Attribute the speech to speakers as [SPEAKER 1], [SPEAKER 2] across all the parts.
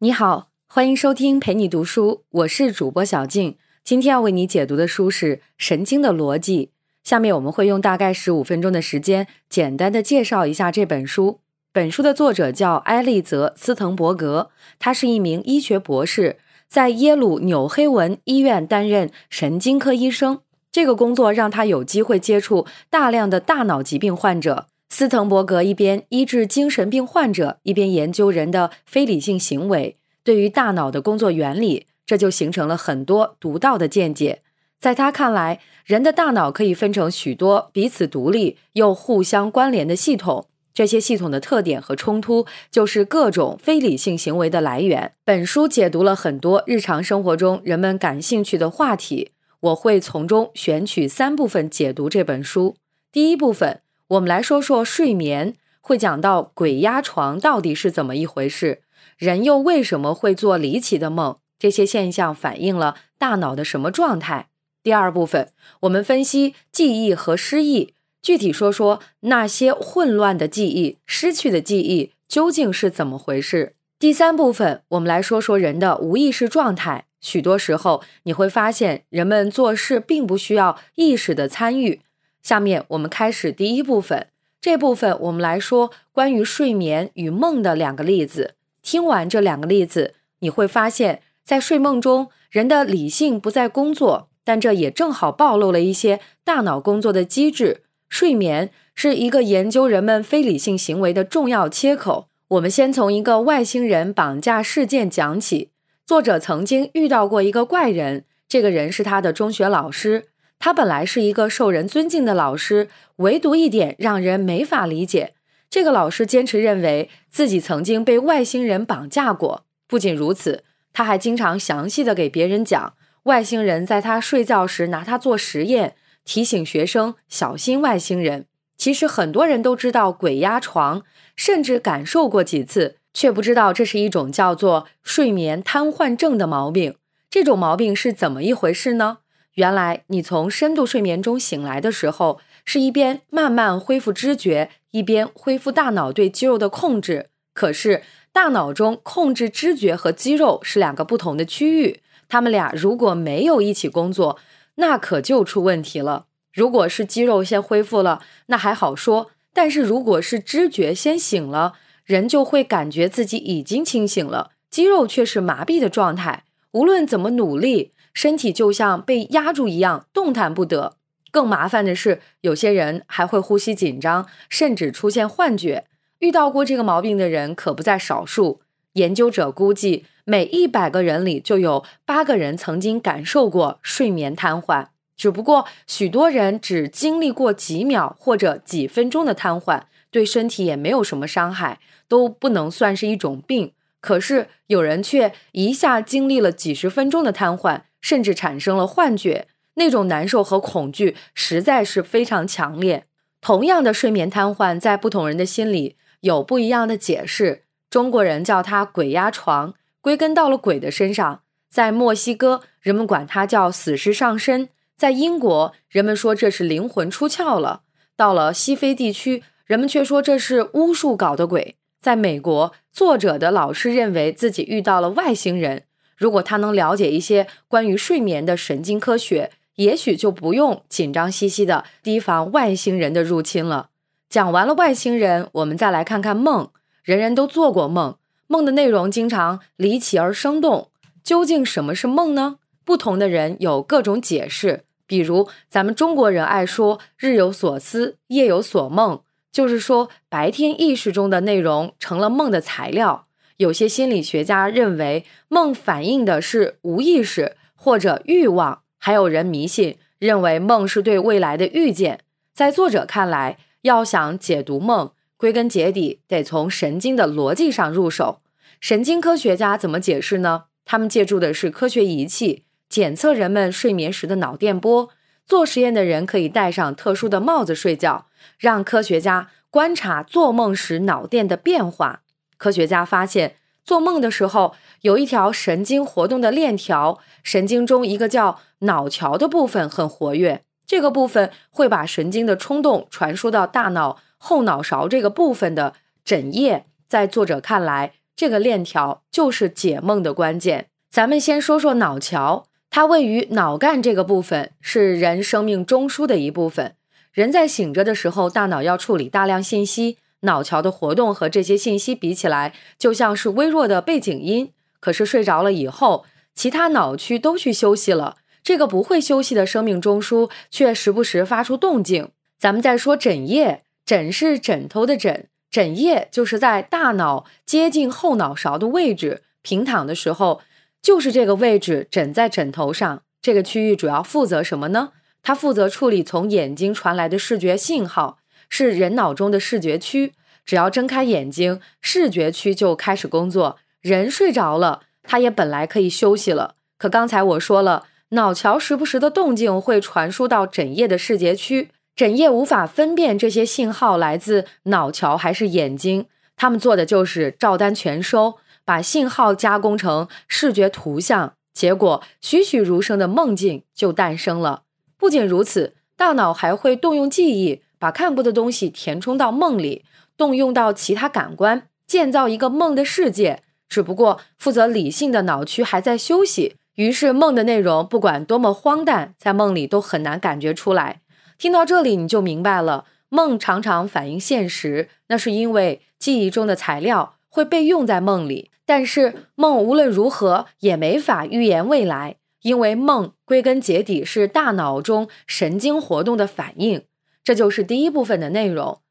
[SPEAKER 1] 你好，欢迎收听陪你读书，我是主播小静。今天要为你解读的书是《神经的逻辑》。下面我们会用大概十五分钟的时间，简单的介绍一下这本书。本书的作者叫埃利泽·斯滕伯格，他是一名医学博士，在耶鲁纽黑文医院担任神经科医生。这个工作让他有机会接触大量的大脑疾病患者。斯滕伯格一边医治精神病患者，一边研究人的非理性行为，对于大脑的工作原理，这就形成了很多独到的见解。在他看来，人的大脑可以分成许多彼此独立又互相关联的系统。这些系统的特点和冲突，就是各种非理性行为的来源。本书解读了很多日常生活中人们感兴趣的话题，我会从中选取三部分解读这本书。第一部分，我们来说说睡眠，会讲到鬼压床到底是怎么一回事，人又为什么会做离奇的梦，这些现象反映了大脑的什么状态。第二部分，我们分析记忆和失忆。具体说说那些混乱的记忆、失去的记忆究竟是怎么回事？第三部分，我们来说说人的无意识状态。许多时候，你会发现人们做事并不需要意识的参与。下面我们开始第一部分。这部分我们来说关于睡眠与梦的两个例子。听完这两个例子，你会发现在睡梦中，人的理性不再工作，但这也正好暴露了一些大脑工作的机制。睡眠是一个研究人们非理性行为的重要切口。我们先从一个外星人绑架事件讲起。作者曾经遇到过一个怪人，这个人是他的中学老师。他本来是一个受人尊敬的老师，唯独一点让人没法理解：这个老师坚持认为自己曾经被外星人绑架过。不仅如此，他还经常详细的给别人讲外星人在他睡觉时拿他做实验。提醒学生小心外星人。其实很多人都知道鬼压床，甚至感受过几次，却不知道这是一种叫做睡眠瘫痪症的毛病。这种毛病是怎么一回事呢？原来你从深度睡眠中醒来的时候，是一边慢慢恢复知觉，一边恢复大脑对肌肉的控制。可是大脑中控制知觉和肌肉是两个不同的区域，他们俩如果没有一起工作。那可就出问题了。如果是肌肉先恢复了，那还好说；但是如果是知觉先醒了，人就会感觉自己已经清醒了，肌肉却是麻痹的状态。无论怎么努力，身体就像被压住一样，动弹不得。更麻烦的是，有些人还会呼吸紧张，甚至出现幻觉。遇到过这个毛病的人可不在少数。研究者估计。每一百个人里就有八个人曾经感受过睡眠瘫痪，只不过许多人只经历过几秒或者几分钟的瘫痪，对身体也没有什么伤害，都不能算是一种病。可是有人却一下经历了几十分钟的瘫痪，甚至产生了幻觉，那种难受和恐惧实在是非常强烈。同样的睡眠瘫痪，在不同人的心里有不一样的解释。中国人叫它“鬼压床”。归根到了鬼的身上，在墨西哥，人们管它叫死尸上身；在英国，人们说这是灵魂出窍了；到了西非地区，人们却说这是巫术搞的鬼。在美国，作者的老师认为自己遇到了外星人。如果他能了解一些关于睡眠的神经科学，也许就不用紧张兮兮的提防外星人的入侵了。讲完了外星人，我们再来看看梦。人人都做过梦。梦的内容经常离奇而生动，究竟什么是梦呢？不同的人有各种解释。比如，咱们中国人爱说“日有所思，夜有所梦”，就是说白天意识中的内容成了梦的材料。有些心理学家认为梦反映的是无意识或者欲望，还有人迷信认为梦是对未来的预见。在作者看来，要想解读梦。归根结底，得从神经的逻辑上入手。神经科学家怎么解释呢？他们借助的是科学仪器，检测人们睡眠时的脑电波。做实验的人可以戴上特殊的帽子睡觉，让科学家观察做梦时脑电的变化。科学家发现，做梦的时候有一条神经活动的链条，神经中一个叫脑桥的部分很活跃，这个部分会把神经的冲动传输到大脑。后脑勺这个部分的枕叶，在作者看来，这个链条就是解梦的关键。咱们先说说脑桥，它位于脑干这个部分，是人生命中枢的一部分。人在醒着的时候，大脑要处理大量信息，脑桥的活动和这些信息比起来，就像是微弱的背景音。可是睡着了以后，其他脑区都去休息了，这个不会休息的生命中枢却时不时发出动静。咱们再说枕叶，枕是枕头的枕，枕叶就是在大脑接近后脑勺的位置，平躺的时候。就是这个位置枕在枕头上，这个区域主要负责什么呢？它负责处理从眼睛传来的视觉信号，是人脑中的视觉区。只要睁开眼睛，视觉区就开始工作。人睡着了，它也本来可以休息了。可刚才我说了，脑桥时不时的动静会传输到枕叶的视觉区，枕叶无法分辨这些信号来自脑桥还是眼睛，他们做的就是照单全收。把信号加工成视觉图像，结果栩栩如生的梦境就诞生了。不仅如此，大脑还会动用记忆，把看过的东西填充到梦里，动用到其他感官，建造一个梦的世界。只不过负责理性的脑区还在休息，于是梦的内容不管多么荒诞，在梦里都很难感觉出来。听到这里，你就明白了，梦常常反映现实，那是因为记忆中的材料会被用在梦里。但是梦无论如何也没法预言未来，因为梦归根结底是大脑中神经活动的反应。这就是第一部分的内容。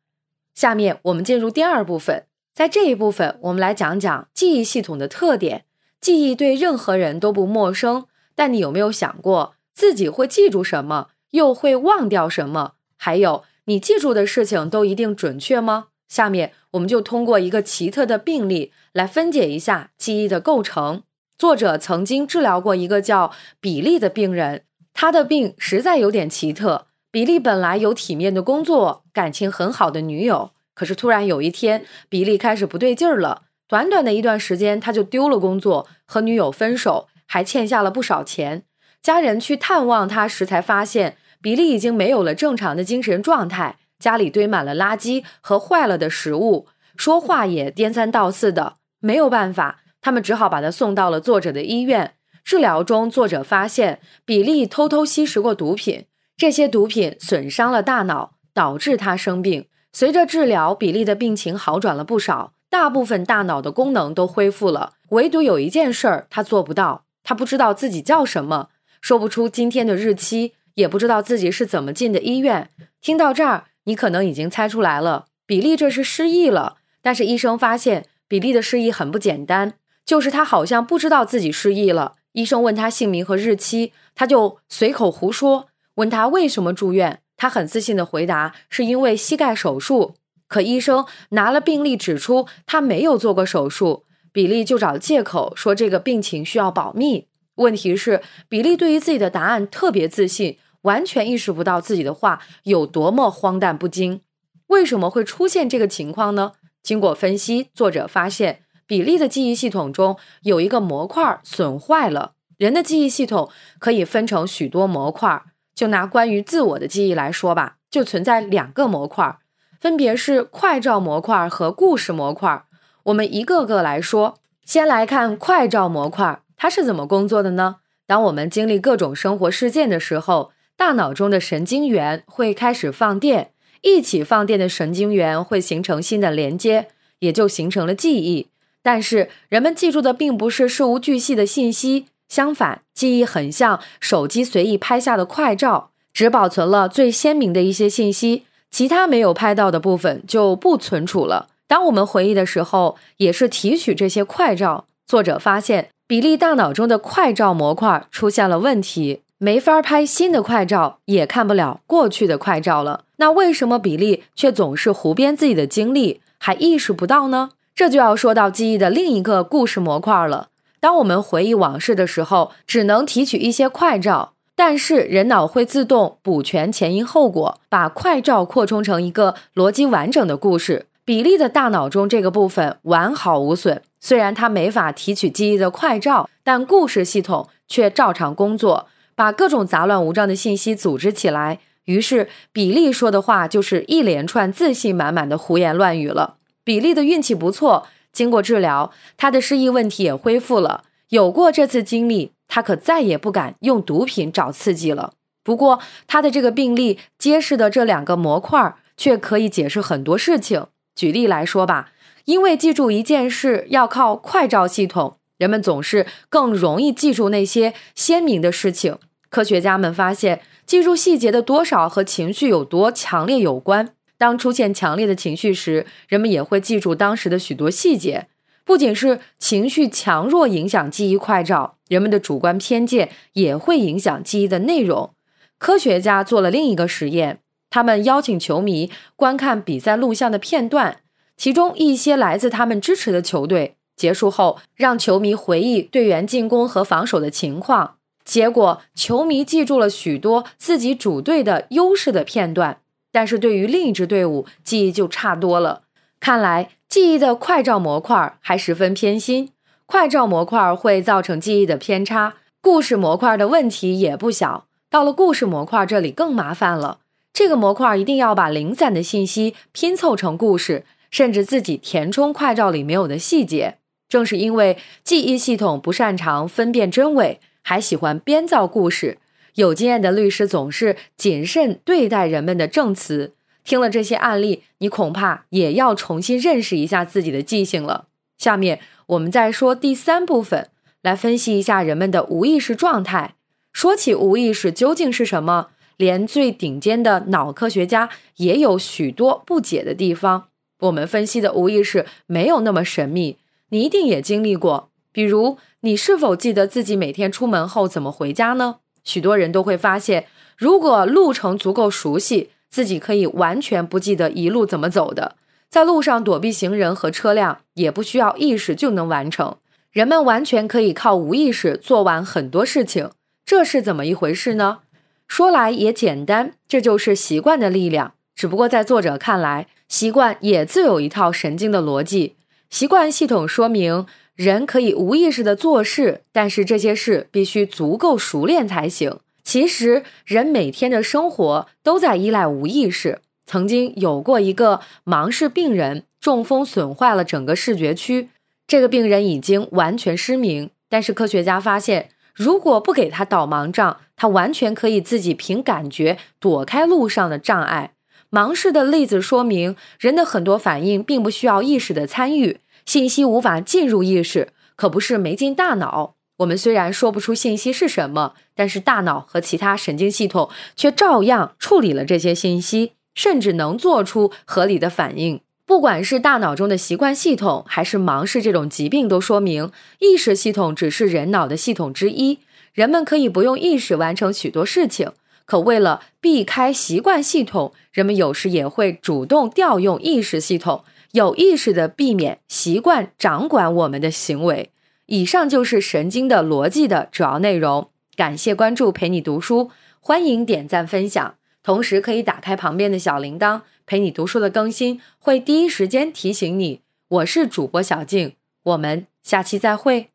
[SPEAKER 1] 下面我们进入第二部分，在这一部分，我们来讲讲记忆系统的特点。记忆对任何人都不陌生，但你有没有想过自己会记住什么，又会忘掉什么？还有，你记住的事情都一定准确吗？下面我们就通过一个奇特的病例来分解一下记忆的构成。作者曾经治疗过一个叫比利的病人，他的病实在有点奇特。比利本来有体面的工作，感情很好的女友，可是突然有一天，比利开始不对劲儿了。短短的一段时间，他就丢了工作，和女友分手，还欠下了不少钱。家人去探望他时，才发现比利已经没有了正常的精神状态。家里堆满了垃圾和坏了的食物，说话也颠三倒四的，没有办法，他们只好把他送到了作者的医院。治疗中，作者发现比利偷偷吸食过毒品，这些毒品损伤了大脑，导致他生病。随着治疗，比利的病情好转了不少，大部分大脑的功能都恢复了。唯独有一件事儿他做不到，他不知道自己叫什么，说不出今天的日期，也不知道自己是怎么进的医院。听到这儿。你可能已经猜出来了，比利这是失忆了。但是医生发现，比利的失忆很不简单，就是他好像不知道自己失忆了。医生问他姓名和日期，他就随口胡说。问他为什么住院，他很自信的回答是因为膝盖手术。可医生拿了病历指出他没有做过手术，比利就找借口说这个病情需要保密。问题是，比利对于自己的答案特别自信。完全意识不到自己的话有多么荒诞不经。为什么会出现这个情况呢？经过分析，作者发现比利的记忆系统中有一个模块损坏了。人的记忆系统可以分成许多模块，就拿关于自我的记忆来说吧，就存在两个模块，分别是快照模块和故事模块。我们一个个来说，先来看快照模块，它是怎么工作的呢？当我们经历各种生活事件的时候。大脑中的神经元会开始放电，一起放电的神经元会形成新的连接，也就形成了记忆。但是人们记住的并不是事无巨细的信息，相反，记忆很像手机随意拍下的快照，只保存了最鲜明的一些信息，其他没有拍到的部分就不存储了。当我们回忆的时候，也是提取这些快照。作者发现，比利大脑中的快照模块出现了问题。没法拍新的快照，也看不了过去的快照了。那为什么比利却总是胡编自己的经历，还意识不到呢？这就要说到记忆的另一个故事模块了。当我们回忆往事的时候，只能提取一些快照，但是人脑会自动补全前因后果，把快照扩充成一个逻辑完整的故事。比利的大脑中这个部分完好无损，虽然他没法提取记忆的快照，但故事系统却照常工作。把各种杂乱无章的信息组织起来，于是比利说的话就是一连串自信满满的胡言乱语了。比利的运气不错，经过治疗，他的失忆问题也恢复了。有过这次经历，他可再也不敢用毒品找刺激了。不过，他的这个病例揭示的这两个模块却可以解释很多事情。举例来说吧，因为记住一件事要靠快照系统，人们总是更容易记住那些鲜明的事情。科学家们发现，记住细节的多少和情绪有多强烈有关。当出现强烈的情绪时，人们也会记住当时的许多细节。不仅是情绪强弱影响记忆快照，人们的主观偏见也会影响记忆的内容。科学家做了另一个实验，他们邀请球迷观看比赛录像的片段，其中一些来自他们支持的球队。结束后，让球迷回忆队员进攻和防守的情况。结果，球迷记住了许多自己主队的优势的片段，但是对于另一支队伍记忆就差多了。看来，记忆的快照模块还十分偏心。快照模块会造成记忆的偏差，故事模块的问题也不小。到了故事模块这里更麻烦了，这个模块一定要把零散的信息拼凑成故事，甚至自己填充快照里没有的细节。正是因为记忆系统不擅长分辨真伪。还喜欢编造故事，有经验的律师总是谨慎对待人们的证词。听了这些案例，你恐怕也要重新认识一下自己的记性了。下面我们再说第三部分，来分析一下人们的无意识状态。说起无意识究竟是什么，连最顶尖的脑科学家也有许多不解的地方。我们分析的无意识没有那么神秘，你一定也经历过。比如，你是否记得自己每天出门后怎么回家呢？许多人都会发现，如果路程足够熟悉，自己可以完全不记得一路怎么走的。在路上躲避行人和车辆，也不需要意识就能完成。人们完全可以靠无意识做完很多事情，这是怎么一回事呢？说来也简单，这就是习惯的力量。只不过在作者看来，习惯也自有一套神经的逻辑。习惯系统说明。人可以无意识的做事，但是这些事必须足够熟练才行。其实，人每天的生活都在依赖无意识。曾经有过一个盲视病人，中风损坏了整个视觉区，这个病人已经完全失明。但是科学家发现，如果不给他导盲杖，他完全可以自己凭感觉躲开路上的障碍。盲视的例子说明，人的很多反应并不需要意识的参与。信息无法进入意识，可不是没进大脑。我们虽然说不出信息是什么，但是大脑和其他神经系统却照样处理了这些信息，甚至能做出合理的反应。不管是大脑中的习惯系统，还是盲视这种疾病，都说明意识系统只是人脑的系统之一。人们可以不用意识完成许多事情，可为了避开习惯系统，人们有时也会主动调用意识系统。有意识的避免习惯掌管我们的行为。以上就是神经的逻辑的主要内容。感谢关注，陪你读书，欢迎点赞分享，同时可以打开旁边的小铃铛，陪你读书的更新会第一时间提醒你。我是主播小静，我们下期再会。